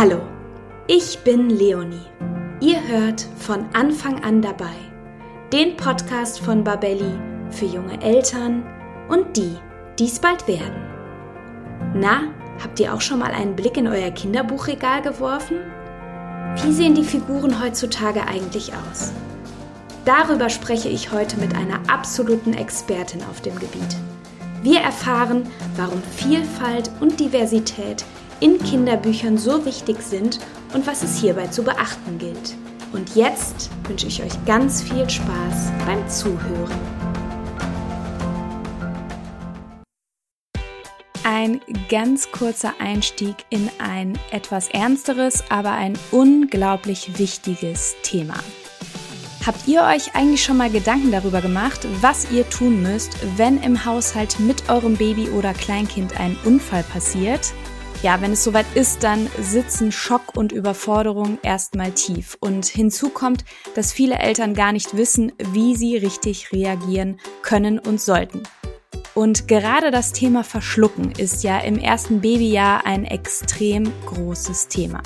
Hallo, ich bin Leonie. Ihr hört von Anfang an dabei den Podcast von Babelli für junge Eltern und die, die es bald werden. Na, habt ihr auch schon mal einen Blick in euer Kinderbuchregal geworfen? Wie sehen die Figuren heutzutage eigentlich aus? Darüber spreche ich heute mit einer absoluten Expertin auf dem Gebiet. Wir erfahren, warum Vielfalt und Diversität in Kinderbüchern so wichtig sind und was es hierbei zu beachten gilt. Und jetzt wünsche ich euch ganz viel Spaß beim Zuhören. Ein ganz kurzer Einstieg in ein etwas ernsteres, aber ein unglaublich wichtiges Thema. Habt ihr euch eigentlich schon mal Gedanken darüber gemacht, was ihr tun müsst, wenn im Haushalt mit eurem Baby oder Kleinkind ein Unfall passiert? Ja, wenn es soweit ist, dann sitzen Schock und Überforderung erstmal tief. Und hinzu kommt, dass viele Eltern gar nicht wissen, wie sie richtig reagieren können und sollten. Und gerade das Thema Verschlucken ist ja im ersten Babyjahr ein extrem großes Thema.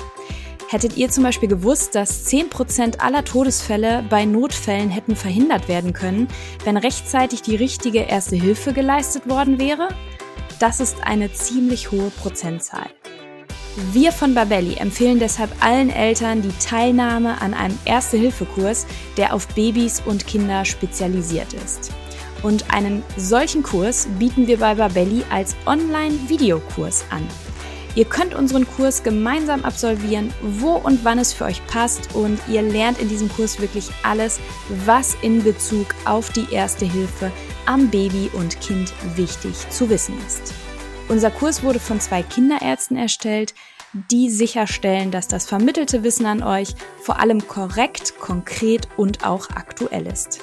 Hättet ihr zum Beispiel gewusst, dass 10% aller Todesfälle bei Notfällen hätten verhindert werden können, wenn rechtzeitig die richtige Erste Hilfe geleistet worden wäre? Das ist eine ziemlich hohe Prozentzahl. Wir von Babelli empfehlen deshalb allen Eltern die Teilnahme an einem Erste-Hilfe-Kurs, der auf Babys und Kinder spezialisiert ist. Und einen solchen Kurs bieten wir bei Babelli als Online-Videokurs an. Ihr könnt unseren Kurs gemeinsam absolvieren, wo und wann es für euch passt und ihr lernt in diesem Kurs wirklich alles, was in Bezug auf die Erste Hilfe am Baby und Kind wichtig zu wissen ist. Unser Kurs wurde von zwei Kinderärzten erstellt, die sicherstellen, dass das vermittelte Wissen an euch vor allem korrekt, konkret und auch aktuell ist.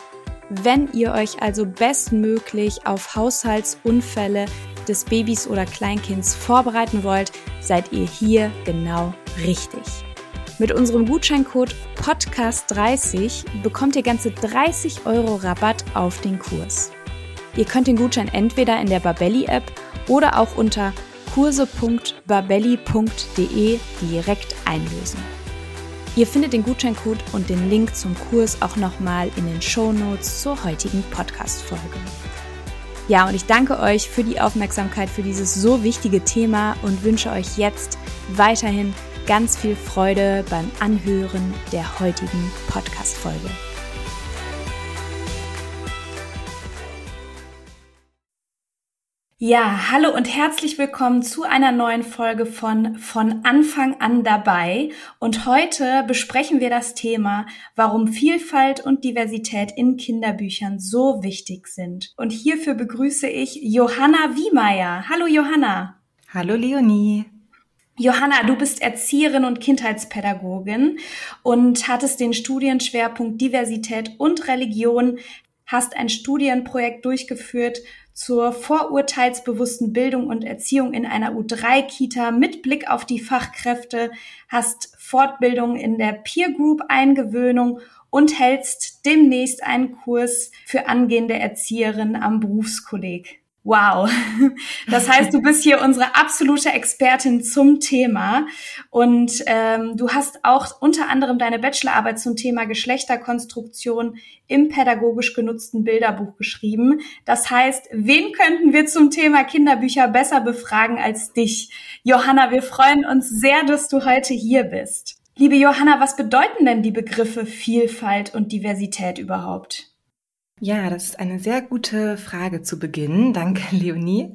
Wenn ihr euch also bestmöglich auf Haushaltsunfälle des Babys oder Kleinkinds vorbereiten wollt, seid ihr hier genau richtig. Mit unserem Gutscheincode Podcast30 bekommt ihr ganze 30 Euro Rabatt auf den Kurs. Ihr könnt den Gutschein entweder in der Babelli-App oder auch unter kurse.babelli.de direkt einlösen. Ihr findet den Gutscheincode und den Link zum Kurs auch nochmal in den Show Notes zur heutigen Podcast-Folge. Ja, und ich danke euch für die Aufmerksamkeit für dieses so wichtige Thema und wünsche euch jetzt weiterhin ganz viel Freude beim Anhören der heutigen Podcast-Folge. Ja, hallo und herzlich willkommen zu einer neuen Folge von Von Anfang an dabei. Und heute besprechen wir das Thema, warum Vielfalt und Diversität in Kinderbüchern so wichtig sind. Und hierfür begrüße ich Johanna Wiemeyer. Hallo Johanna. Hallo Leonie. Johanna, du bist Erzieherin und Kindheitspädagogin und hattest den Studienschwerpunkt Diversität und Religion, hast ein Studienprojekt durchgeführt zur vorurteilsbewussten Bildung und Erziehung in einer U3-Kita mit Blick auf die Fachkräfte, hast Fortbildung in der Peer Group Eingewöhnung und hältst demnächst einen Kurs für angehende Erzieherinnen am Berufskolleg. Wow. Das heißt, du bist hier unsere absolute Expertin zum Thema und ähm, du hast auch unter anderem deine Bachelorarbeit zum Thema Geschlechterkonstruktion im pädagogisch genutzten Bilderbuch geschrieben. Das heißt, wen könnten wir zum Thema Kinderbücher besser befragen als dich? Johanna, wir freuen uns sehr, dass du heute hier bist. Liebe Johanna, was bedeuten denn die Begriffe Vielfalt und Diversität überhaupt? Ja, das ist eine sehr gute Frage zu Beginn. Danke, Leonie.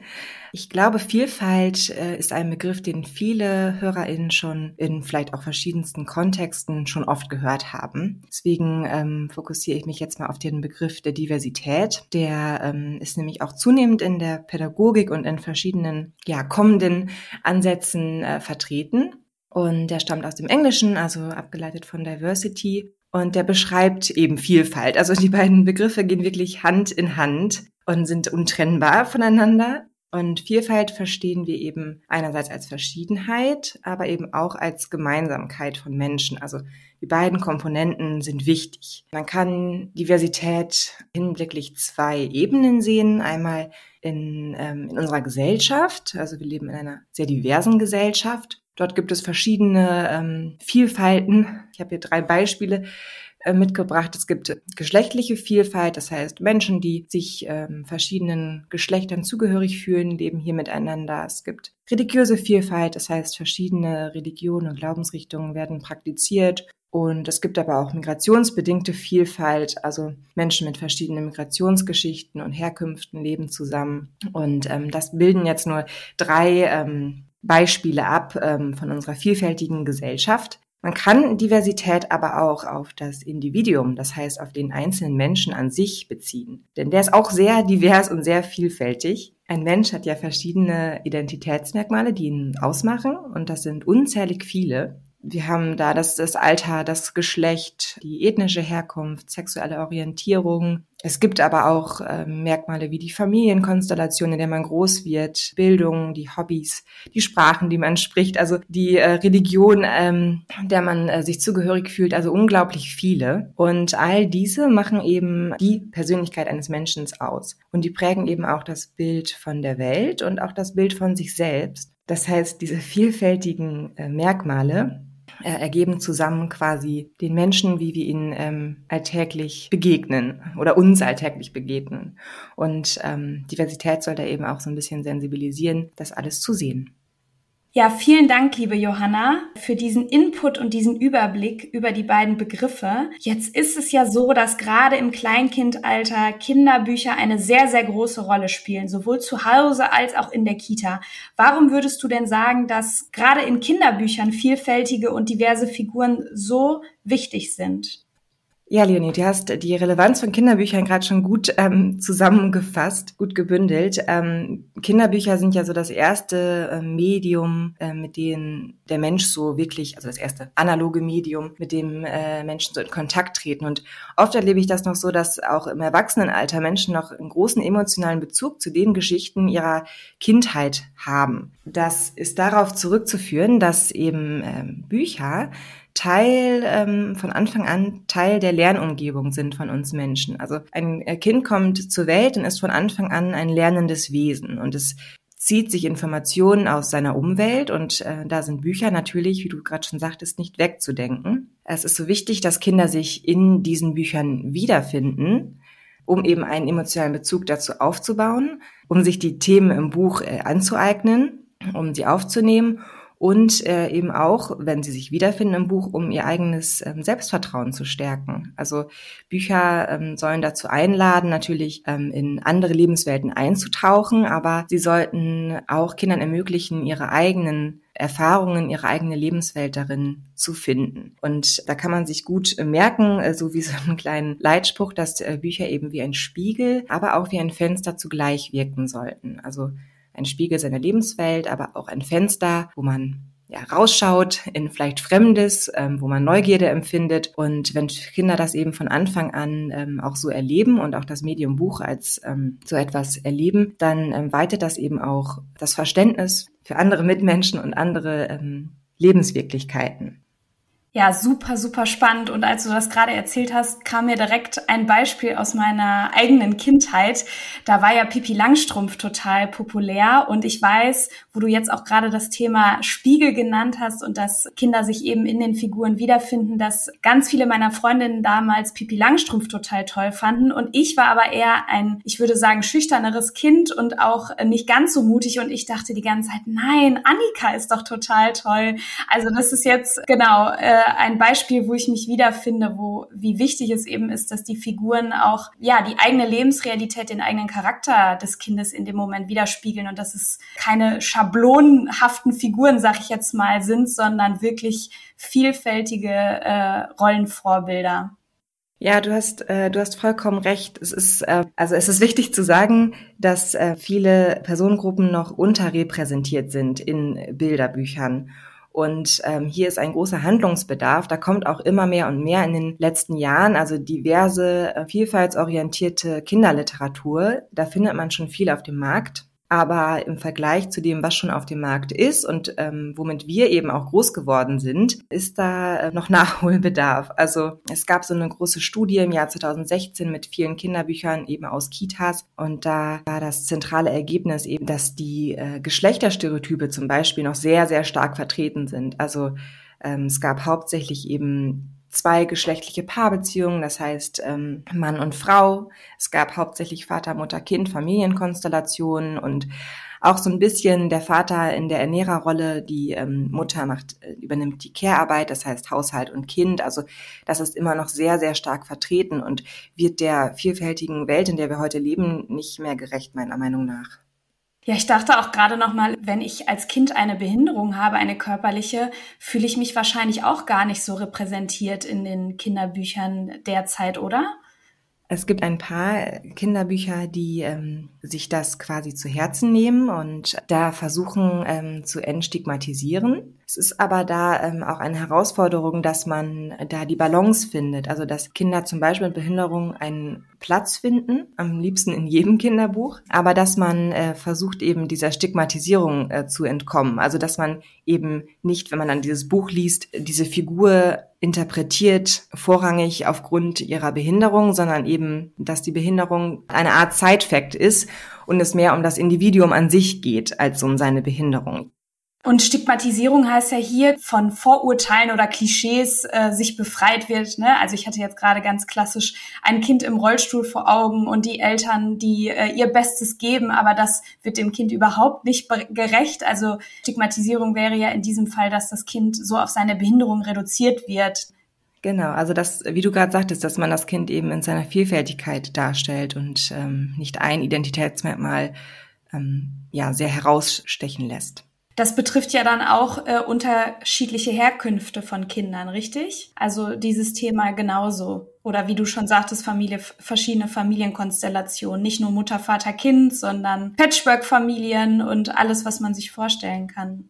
Ich glaube, Vielfalt äh, ist ein Begriff, den viele HörerInnen schon in vielleicht auch verschiedensten Kontexten schon oft gehört haben. Deswegen ähm, fokussiere ich mich jetzt mal auf den Begriff der Diversität. Der ähm, ist nämlich auch zunehmend in der Pädagogik und in verschiedenen ja, kommenden Ansätzen äh, vertreten. Und der stammt aus dem Englischen, also abgeleitet von Diversity und der beschreibt eben Vielfalt. Also die beiden Begriffe gehen wirklich Hand in Hand und sind untrennbar voneinander. Und Vielfalt verstehen wir eben einerseits als Verschiedenheit, aber eben auch als Gemeinsamkeit von Menschen. Also die beiden Komponenten sind wichtig. Man kann Diversität hinblicklich zwei Ebenen sehen. Einmal in, ähm, in unserer Gesellschaft. Also wir leben in einer sehr diversen Gesellschaft. Dort gibt es verschiedene ähm, Vielfalten. Ich habe hier drei Beispiele äh, mitgebracht. Es gibt geschlechtliche Vielfalt, das heißt Menschen, die sich ähm, verschiedenen Geschlechtern zugehörig fühlen, leben hier miteinander. Es gibt religiöse Vielfalt, das heißt verschiedene Religionen und Glaubensrichtungen werden praktiziert. Und es gibt aber auch migrationsbedingte Vielfalt, also Menschen mit verschiedenen Migrationsgeschichten und Herkünften leben zusammen. Und ähm, das bilden jetzt nur drei ähm, Beispiele ab ähm, von unserer vielfältigen Gesellschaft. Man kann Diversität aber auch auf das Individuum, das heißt auf den einzelnen Menschen an sich beziehen. Denn der ist auch sehr divers und sehr vielfältig. Ein Mensch hat ja verschiedene Identitätsmerkmale, die ihn ausmachen und das sind unzählig viele. Wir haben da das, das Alter, das Geschlecht, die ethnische Herkunft, sexuelle Orientierung. Es gibt aber auch äh, Merkmale wie die Familienkonstellation, in der man groß wird, Bildung, die Hobbys, die Sprachen, die man spricht, also die äh, Religion, ähm, der man äh, sich zugehörig fühlt, also unglaublich viele. Und all diese machen eben die Persönlichkeit eines Menschen aus. Und die prägen eben auch das Bild von der Welt und auch das Bild von sich selbst. Das heißt, diese vielfältigen äh, Merkmale äh, ergeben zusammen quasi den Menschen, wie wir ihnen ähm, alltäglich begegnen oder uns alltäglich begegnen. Und ähm, Diversität soll da eben auch so ein bisschen sensibilisieren, das alles zu sehen. Ja, vielen Dank, liebe Johanna, für diesen Input und diesen Überblick über die beiden Begriffe. Jetzt ist es ja so, dass gerade im Kleinkindalter Kinderbücher eine sehr, sehr große Rolle spielen, sowohl zu Hause als auch in der Kita. Warum würdest du denn sagen, dass gerade in Kinderbüchern vielfältige und diverse Figuren so wichtig sind? Ja, Leonie, du hast die Relevanz von Kinderbüchern gerade schon gut ähm, zusammengefasst, gut gebündelt. Ähm, Kinderbücher sind ja so das erste äh, Medium, äh, mit dem der Mensch so wirklich, also das erste analoge Medium, mit dem äh, Menschen so in Kontakt treten. Und oft erlebe ich das noch so, dass auch im Erwachsenenalter Menschen noch einen großen emotionalen Bezug zu den Geschichten ihrer Kindheit haben. Das ist darauf zurückzuführen, dass eben ähm, Bücher Teil ähm, von Anfang an Teil der Lernumgebung sind von uns Menschen. Also ein Kind kommt zur Welt und ist von Anfang an ein lernendes Wesen und es zieht sich Informationen aus seiner Umwelt und äh, da sind Bücher natürlich, wie du gerade schon sagtest, nicht wegzudenken. Es ist so wichtig, dass Kinder sich in diesen Büchern wiederfinden, um eben einen emotionalen Bezug dazu aufzubauen, um sich die Themen im Buch äh, anzueignen, um sie aufzunehmen und äh, eben auch, wenn sie sich wiederfinden im Buch, um ihr eigenes ähm, Selbstvertrauen zu stärken. Also Bücher ähm, sollen dazu einladen, natürlich ähm, in andere Lebenswelten einzutauchen, aber sie sollten auch Kindern ermöglichen, ihre eigenen Erfahrungen, ihre eigene Lebenswelt darin zu finden. Und da kann man sich gut merken, äh, so wie so einen kleinen Leitspruch, dass äh, Bücher eben wie ein Spiegel, aber auch wie ein Fenster zugleich wirken sollten. Also ein Spiegel seiner Lebenswelt, aber auch ein Fenster, wo man ja, rausschaut in vielleicht Fremdes, ähm, wo man Neugierde empfindet. Und wenn Kinder das eben von Anfang an ähm, auch so erleben und auch das Medium Buch als ähm, so etwas erleben, dann ähm, weitet das eben auch das Verständnis für andere Mitmenschen und andere ähm, Lebenswirklichkeiten. Ja, super, super spannend. Und als du das gerade erzählt hast, kam mir direkt ein Beispiel aus meiner eigenen Kindheit. Da war ja Pipi Langstrumpf total populär. Und ich weiß, wo du jetzt auch gerade das Thema Spiegel genannt hast und dass Kinder sich eben in den Figuren wiederfinden, dass ganz viele meiner Freundinnen damals Pipi Langstrumpf total toll fanden. Und ich war aber eher ein, ich würde sagen, schüchterneres Kind und auch nicht ganz so mutig. Und ich dachte die ganze Zeit, nein, Annika ist doch total toll. Also das ist jetzt, genau, äh, ein Beispiel, wo ich mich wiederfinde, wo wie wichtig es eben ist, dass die Figuren auch ja die eigene Lebensrealität, den eigenen Charakter des Kindes in dem Moment widerspiegeln und dass es keine schablonenhaften Figuren, sag ich jetzt mal, sind, sondern wirklich vielfältige äh, Rollenvorbilder. Ja, du hast äh, du hast vollkommen recht. Es ist äh, also es ist wichtig zu sagen, dass äh, viele Personengruppen noch unterrepräsentiert sind in Bilderbüchern und ähm, hier ist ein großer Handlungsbedarf. Da kommt auch immer mehr und mehr in den letzten Jahren, also diverse, äh, vielfaltsorientierte Kinderliteratur. Da findet man schon viel auf dem Markt. Aber im Vergleich zu dem, was schon auf dem Markt ist und ähm, womit wir eben auch groß geworden sind, ist da äh, noch Nachholbedarf. Also es gab so eine große Studie im Jahr 2016 mit vielen Kinderbüchern eben aus Kitas und da war das zentrale Ergebnis eben, dass die äh, Geschlechterstereotype zum Beispiel noch sehr, sehr stark vertreten sind. Also ähm, es gab hauptsächlich eben zwei geschlechtliche Paarbeziehungen, das heißt ähm, Mann und Frau. Es gab hauptsächlich Vater, Mutter, Kind, Familienkonstellationen und auch so ein bisschen der Vater in der Ernährerrolle, die ähm, Mutter macht, äh, übernimmt die Care-Arbeit, das heißt Haushalt und Kind. Also das ist immer noch sehr, sehr stark vertreten und wird der vielfältigen Welt, in der wir heute leben, nicht mehr gerecht, meiner Meinung nach. Ja, ich dachte auch gerade noch mal, wenn ich als Kind eine Behinderung habe, eine körperliche, fühle ich mich wahrscheinlich auch gar nicht so repräsentiert in den Kinderbüchern derzeit, oder? Es gibt ein paar Kinderbücher, die ähm, sich das quasi zu Herzen nehmen und da versuchen ähm, zu entstigmatisieren. Es ist aber da ähm, auch eine Herausforderung, dass man da die Balance findet. Also dass Kinder zum Beispiel mit Behinderung einen Platz finden, am liebsten in jedem Kinderbuch, aber dass man äh, versucht eben dieser Stigmatisierung äh, zu entkommen. Also dass man eben nicht, wenn man dann dieses Buch liest, diese Figur interpretiert vorrangig aufgrund ihrer Behinderung, sondern eben, dass die Behinderung eine Art Side-Fact ist und es mehr um das Individuum an sich geht als um seine Behinderung. Und Stigmatisierung heißt ja hier von Vorurteilen oder Klischees äh, sich befreit wird. Ne? Also ich hatte jetzt gerade ganz klassisch ein Kind im Rollstuhl vor Augen und die Eltern, die äh, ihr Bestes geben, aber das wird dem Kind überhaupt nicht gerecht. Also Stigmatisierung wäre ja in diesem Fall, dass das Kind so auf seine Behinderung reduziert wird. Genau, also das, wie du gerade sagtest, dass man das Kind eben in seiner Vielfältigkeit darstellt und ähm, nicht ein Identitätsmerkmal ähm, ja sehr herausstechen lässt. Das betrifft ja dann auch äh, unterschiedliche Herkünfte von Kindern, richtig? Also dieses Thema genauso. Oder wie du schon sagtest, Familie, verschiedene Familienkonstellationen. Nicht nur Mutter, Vater, Kind, sondern Patchwork-Familien und alles, was man sich vorstellen kann.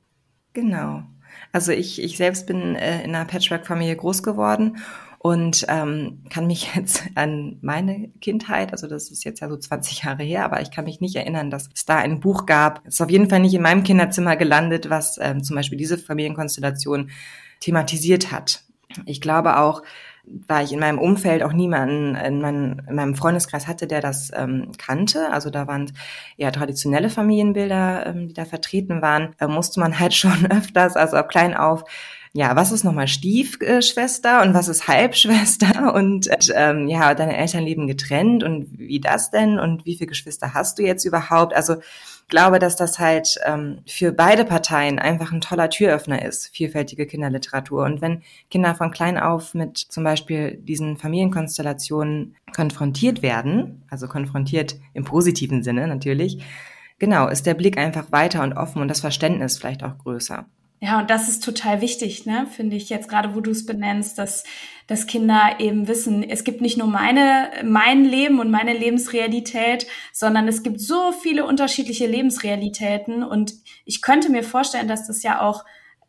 Genau. Also ich, ich selbst bin äh, in einer Patchwork-Familie groß geworden und ähm, kann mich jetzt an meine Kindheit, also das ist jetzt ja so 20 Jahre her, aber ich kann mich nicht erinnern, dass es da ein Buch gab. Es ist auf jeden Fall nicht in meinem Kinderzimmer gelandet, was ähm, zum Beispiel diese Familienkonstellation thematisiert hat. Ich glaube auch, da ich in meinem Umfeld auch niemanden in, mein, in meinem Freundeskreis hatte, der das ähm, kannte. Also da waren eher traditionelle Familienbilder, ähm, die da vertreten waren, äh, musste man halt schon öfters, also ab klein auf, ja, was ist nochmal Stiefschwester und was ist Halbschwester und ähm, ja, deine Eltern leben getrennt und wie das denn und wie viele Geschwister hast du jetzt überhaupt? Also glaube, dass das halt ähm, für beide Parteien einfach ein toller Türöffner ist, vielfältige Kinderliteratur. Und wenn Kinder von klein auf mit zum Beispiel diesen Familienkonstellationen konfrontiert werden, also konfrontiert im positiven Sinne natürlich, genau, ist der Blick einfach weiter und offen und das Verständnis vielleicht auch größer. Ja, und das ist total wichtig, ne, finde ich jetzt gerade, wo du es benennst, dass, dass Kinder eben wissen, es gibt nicht nur meine, mein Leben und meine Lebensrealität, sondern es gibt so viele unterschiedliche Lebensrealitäten. Und ich könnte mir vorstellen, dass das ja auch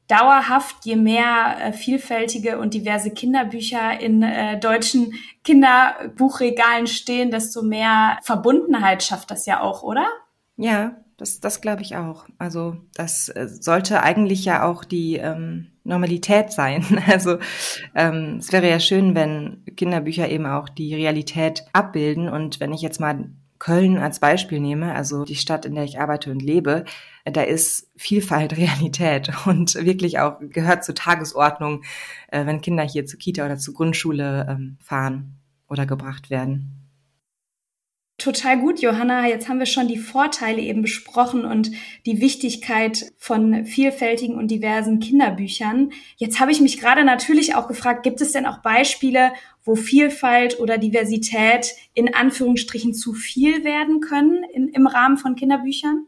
dauerhaft, je mehr äh, vielfältige und diverse Kinderbücher in äh, deutschen Kinderbuchregalen stehen, desto mehr Verbundenheit schafft das ja auch, oder? Ja, das, das glaube ich auch. Also das äh, sollte eigentlich ja auch die ähm, Normalität sein. Also ähm, es wäre ja schön, wenn Kinderbücher eben auch die Realität abbilden. Und wenn ich jetzt mal Köln als Beispiel nehme, also die Stadt, in der ich arbeite und lebe, da ist Vielfalt Realität und wirklich auch gehört zur Tagesordnung, äh, wenn Kinder hier zur Kita oder zur Grundschule ähm, fahren oder gebracht werden. Total gut, Johanna. Jetzt haben wir schon die Vorteile eben besprochen und die Wichtigkeit von vielfältigen und diversen Kinderbüchern. Jetzt habe ich mich gerade natürlich auch gefragt, gibt es denn auch Beispiele, wo Vielfalt oder Diversität in Anführungsstrichen zu viel werden können in, im Rahmen von Kinderbüchern?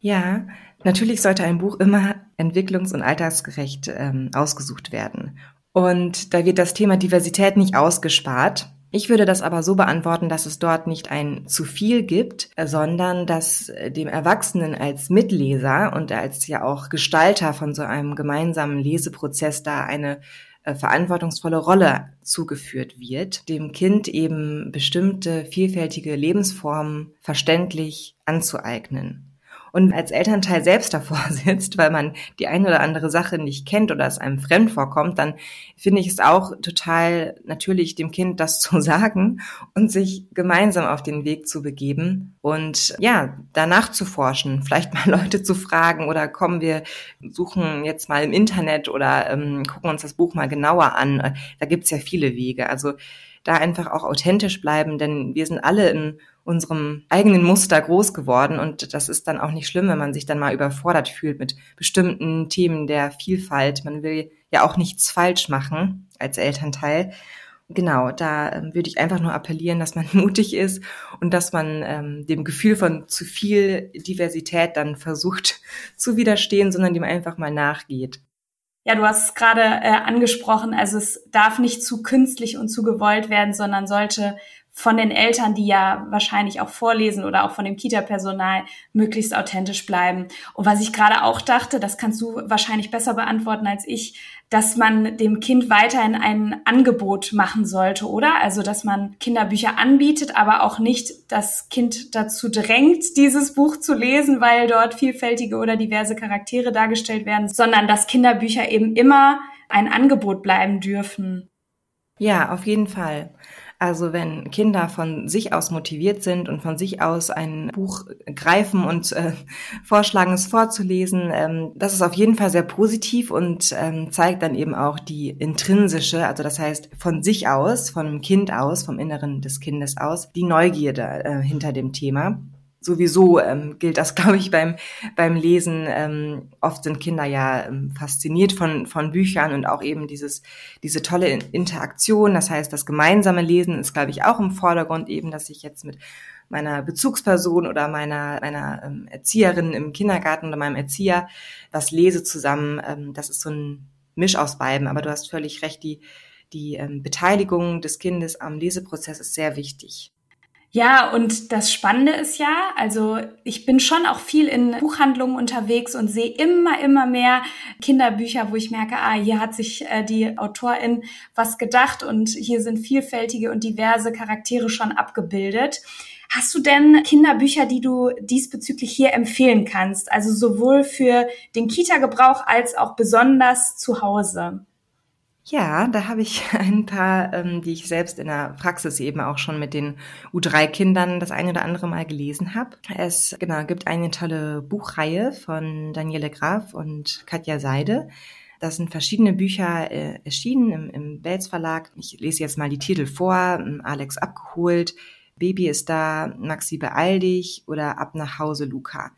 Ja, natürlich sollte ein Buch immer entwicklungs- und altersgerecht ähm, ausgesucht werden. Und da wird das Thema Diversität nicht ausgespart. Ich würde das aber so beantworten, dass es dort nicht ein zu viel gibt, sondern dass dem Erwachsenen als Mitleser und als ja auch Gestalter von so einem gemeinsamen Leseprozess da eine äh, verantwortungsvolle Rolle zugeführt wird, dem Kind eben bestimmte vielfältige Lebensformen verständlich anzueignen und als Elternteil selbst davor sitzt, weil man die eine oder andere Sache nicht kennt oder es einem fremd vorkommt, dann finde ich es auch total natürlich, dem Kind das zu sagen und sich gemeinsam auf den Weg zu begeben und ja, danach zu forschen, vielleicht mal Leute zu fragen oder kommen wir, suchen jetzt mal im Internet oder ähm, gucken uns das Buch mal genauer an. Da gibt's ja viele Wege. Also da einfach auch authentisch bleiben, denn wir sind alle in unserem eigenen Muster groß geworden und das ist dann auch nicht schlimm, wenn man sich dann mal überfordert fühlt mit bestimmten Themen der Vielfalt. Man will ja auch nichts falsch machen als Elternteil. Genau, da ähm, würde ich einfach nur appellieren, dass man mutig ist und dass man ähm, dem Gefühl von zu viel Diversität dann versucht zu widerstehen, sondern dem einfach mal nachgeht. Ja, du hast es gerade äh, angesprochen, also es darf nicht zu künstlich und zu gewollt werden, sondern sollte von den Eltern, die ja wahrscheinlich auch vorlesen oder auch von dem Kita-Personal möglichst authentisch bleiben. Und was ich gerade auch dachte, das kannst du wahrscheinlich besser beantworten als ich, dass man dem Kind weiterhin ein Angebot machen sollte, oder? Also, dass man Kinderbücher anbietet, aber auch nicht das Kind dazu drängt, dieses Buch zu lesen, weil dort vielfältige oder diverse Charaktere dargestellt werden, sondern dass Kinderbücher eben immer ein Angebot bleiben dürfen. Ja, auf jeden Fall. Also wenn Kinder von sich aus motiviert sind und von sich aus ein Buch greifen und äh, vorschlagen, es vorzulesen, ähm, das ist auf jeden Fall sehr positiv und ähm, zeigt dann eben auch die intrinsische, also das heißt von sich aus, von dem Kind aus, vom Inneren des Kindes aus, die Neugierde äh, hinter dem Thema sowieso ähm, gilt das, glaube ich, beim, beim Lesen. Ähm, oft sind Kinder ja ähm, fasziniert von, von Büchern und auch eben dieses, diese tolle Interaktion. Das heißt, das gemeinsame Lesen ist, glaube ich, auch im Vordergrund eben, dass ich jetzt mit meiner Bezugsperson oder meiner, meiner ähm, Erzieherin im Kindergarten oder meinem Erzieher was lese zusammen. Ähm, das ist so ein Misch aus beiden. Aber du hast völlig recht, die, die ähm, Beteiligung des Kindes am Leseprozess ist sehr wichtig. Ja, und das Spannende ist ja, also ich bin schon auch viel in Buchhandlungen unterwegs und sehe immer, immer mehr Kinderbücher, wo ich merke, ah, hier hat sich äh, die Autorin was gedacht und hier sind vielfältige und diverse Charaktere schon abgebildet. Hast du denn Kinderbücher, die du diesbezüglich hier empfehlen kannst? Also sowohl für den Kita-Gebrauch als auch besonders zu Hause? Ja, da habe ich ein paar, ähm, die ich selbst in der Praxis eben auch schon mit den U3-Kindern das eine oder andere Mal gelesen habe. Es genau gibt eine tolle Buchreihe von Daniele Graf und Katja Seide. Da sind verschiedene Bücher äh, erschienen im, im Belz Verlag. Ich lese jetzt mal die Titel vor. Ähm, Alex abgeholt, Baby ist da, Maxi beeil dich oder Ab nach Hause Luca.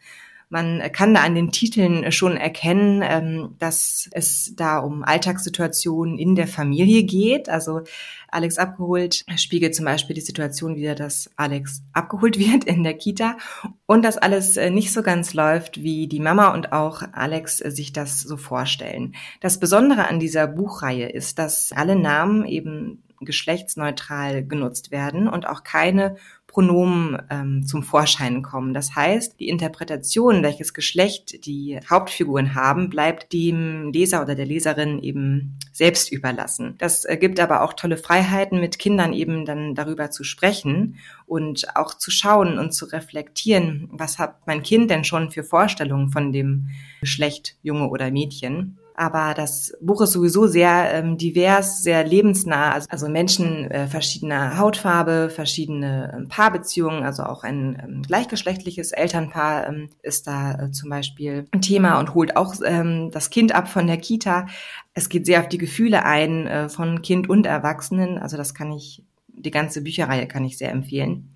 Man kann da an den Titeln schon erkennen, ähm, dass es da um Alltagssituationen in der Familie geht. Also Alex abgeholt spiegelt zum Beispiel die Situation wieder, dass Alex abgeholt wird in der Kita und dass alles äh, nicht so ganz läuft, wie die Mama und auch Alex äh, sich das so vorstellen. Das Besondere an dieser Buchreihe ist, dass alle Namen eben geschlechtsneutral genutzt werden und auch keine Pronomen ähm, zum Vorschein kommen. Das heißt, die Interpretation, welches Geschlecht die Hauptfiguren haben, bleibt dem Leser oder der Leserin eben selbst überlassen. Das gibt aber auch tolle Freiheiten, mit Kindern eben dann darüber zu sprechen und auch zu schauen und zu reflektieren, was hat mein Kind denn schon für Vorstellungen von dem Geschlecht Junge oder Mädchen. Aber das Buch ist sowieso sehr ähm, divers, sehr lebensnah. Also, also Menschen äh, verschiedener Hautfarbe, verschiedene ähm, Paarbeziehungen, also auch ein ähm, gleichgeschlechtliches Elternpaar ähm, ist da äh, zum Beispiel ein Thema und holt auch ähm, das Kind ab von der Kita. Es geht sehr auf die Gefühle ein äh, von Kind und Erwachsenen. Also das kann ich, die ganze Bücherreihe kann ich sehr empfehlen.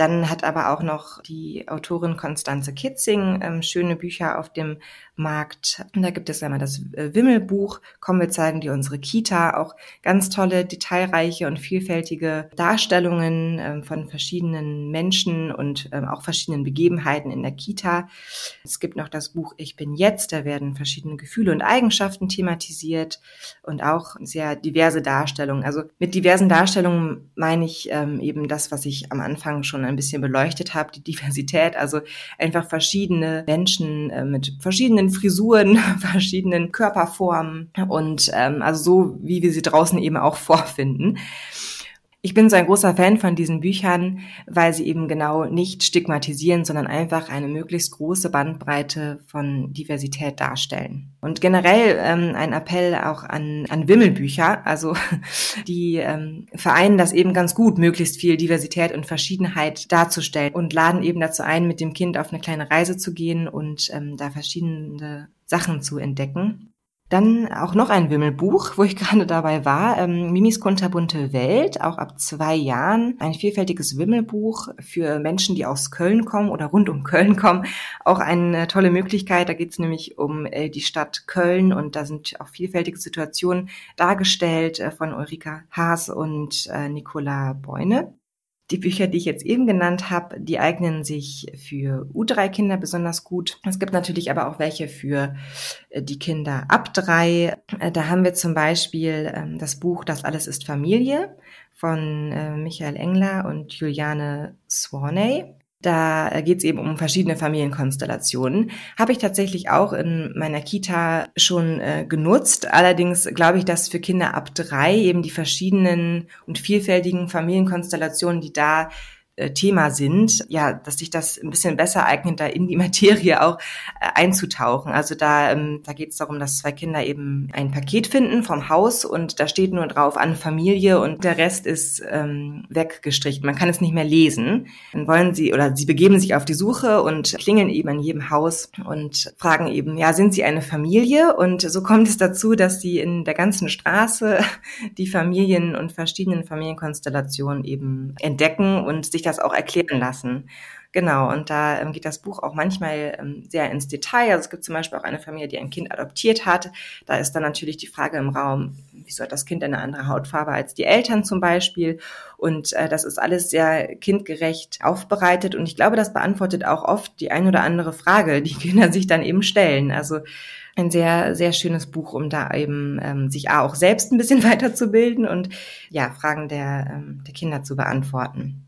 Dann hat aber auch noch die Autorin Konstanze Kitzing ähm, schöne Bücher auf dem Markt. Und da gibt es einmal das äh, Wimmelbuch, Kommen wir zeigen dir unsere Kita, auch ganz tolle, detailreiche und vielfältige Darstellungen ähm, von verschiedenen Menschen und ähm, auch verschiedenen Begebenheiten in der Kita. Es gibt noch das Buch Ich bin jetzt, da werden verschiedene Gefühle und Eigenschaften thematisiert und auch sehr diverse Darstellungen. Also mit diversen Darstellungen meine ich ähm, eben das, was ich am Anfang schon ein bisschen beleuchtet habe, die Diversität, also einfach verschiedene Menschen äh, mit verschiedenen Frisuren, verschiedenen Körperformen und ähm, also so, wie wir sie draußen eben auch vorfinden. Ich bin so ein großer Fan von diesen Büchern, weil sie eben genau nicht stigmatisieren, sondern einfach eine möglichst große Bandbreite von Diversität darstellen. Und generell ähm, ein Appell auch an, an Wimmelbücher, also die ähm, vereinen das eben ganz gut, möglichst viel Diversität und Verschiedenheit darzustellen und laden eben dazu ein, mit dem Kind auf eine kleine Reise zu gehen und ähm, da verschiedene Sachen zu entdecken. Dann auch noch ein Wimmelbuch, wo ich gerade dabei war, ähm, Mimis kunterbunte Welt, auch ab zwei Jahren. Ein vielfältiges Wimmelbuch für Menschen, die aus Köln kommen oder rund um Köln kommen. Auch eine tolle Möglichkeit. Da geht es nämlich um äh, die Stadt Köln und da sind auch vielfältige Situationen dargestellt äh, von Ulrika Haas und äh, Nicola Beune. Die Bücher, die ich jetzt eben genannt habe, die eignen sich für U3-Kinder besonders gut. Es gibt natürlich aber auch welche für äh, die Kinder ab drei. Äh, da haben wir zum Beispiel ähm, das Buch Das alles ist Familie von äh, Michael Engler und Juliane Swaney. Da geht es eben um verschiedene Familienkonstellationen. Habe ich tatsächlich auch in meiner Kita schon äh, genutzt. Allerdings glaube ich, dass für Kinder ab drei eben die verschiedenen und vielfältigen Familienkonstellationen, die da Thema sind, ja, dass sich das ein bisschen besser eignet, da in die Materie auch äh, einzutauchen. Also da, ähm, da geht es darum, dass zwei Kinder eben ein Paket finden vom Haus und da steht nur drauf an Familie und der Rest ist ähm, weggestrichen. Man kann es nicht mehr lesen. Dann wollen sie oder sie begeben sich auf die Suche und klingeln eben an jedem Haus und fragen eben, ja, sind sie eine Familie? Und so kommt es dazu, dass sie in der ganzen Straße die Familien und verschiedenen Familienkonstellationen eben entdecken und sich das auch erklären lassen. Genau, und da ähm, geht das Buch auch manchmal ähm, sehr ins Detail. Also es gibt zum Beispiel auch eine Familie, die ein Kind adoptiert hat. Da ist dann natürlich die Frage im Raum, wieso hat das Kind eine andere Hautfarbe als die Eltern zum Beispiel? Und äh, das ist alles sehr kindgerecht aufbereitet. Und ich glaube, das beantwortet auch oft die ein oder andere Frage, die Kinder sich dann eben stellen. Also ein sehr, sehr schönes Buch, um da eben ähm, sich auch selbst ein bisschen weiterzubilden und ja, Fragen der, ähm, der Kinder zu beantworten.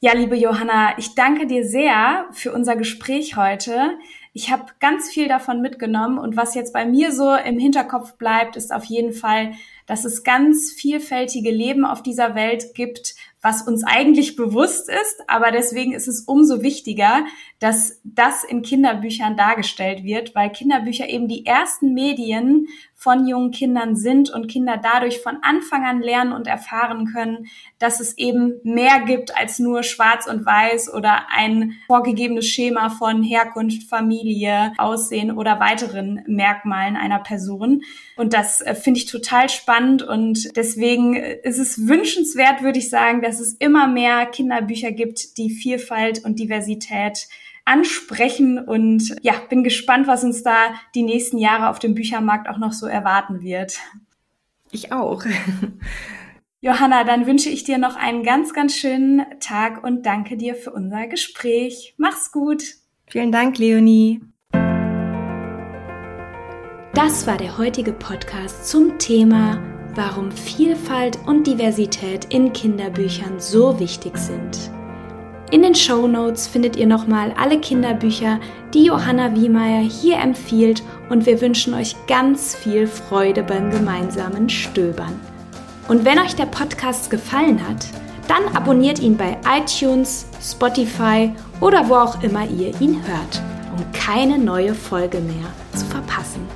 Ja, liebe Johanna, ich danke dir sehr für unser Gespräch heute. Ich habe ganz viel davon mitgenommen und was jetzt bei mir so im Hinterkopf bleibt, ist auf jeden Fall, dass es ganz vielfältige Leben auf dieser Welt gibt, was uns eigentlich bewusst ist, aber deswegen ist es umso wichtiger, dass das in Kinderbüchern dargestellt wird, weil Kinderbücher eben die ersten Medien von jungen Kindern sind und Kinder dadurch von Anfang an lernen und erfahren können, dass es eben mehr gibt als nur schwarz und weiß oder ein vorgegebenes Schema von Herkunft, Familie, Aussehen oder weiteren Merkmalen einer Person. Und das äh, finde ich total spannend und deswegen ist es wünschenswert, würde ich sagen, dass es immer mehr Kinderbücher gibt, die Vielfalt und Diversität ansprechen und ja, bin gespannt, was uns da die nächsten Jahre auf dem Büchermarkt auch noch so erwarten wird. Ich auch. Johanna, dann wünsche ich dir noch einen ganz, ganz schönen Tag und danke dir für unser Gespräch. Mach's gut. Vielen Dank, Leonie. Das war der heutige Podcast zum Thema warum Vielfalt und Diversität in Kinderbüchern so wichtig sind. In den Show Notes findet ihr nochmal alle Kinderbücher, die Johanna Wiemeyer hier empfiehlt und wir wünschen euch ganz viel Freude beim gemeinsamen Stöbern. Und wenn euch der Podcast gefallen hat, dann abonniert ihn bei iTunes, Spotify oder wo auch immer ihr ihn hört, um keine neue Folge mehr zu verpassen.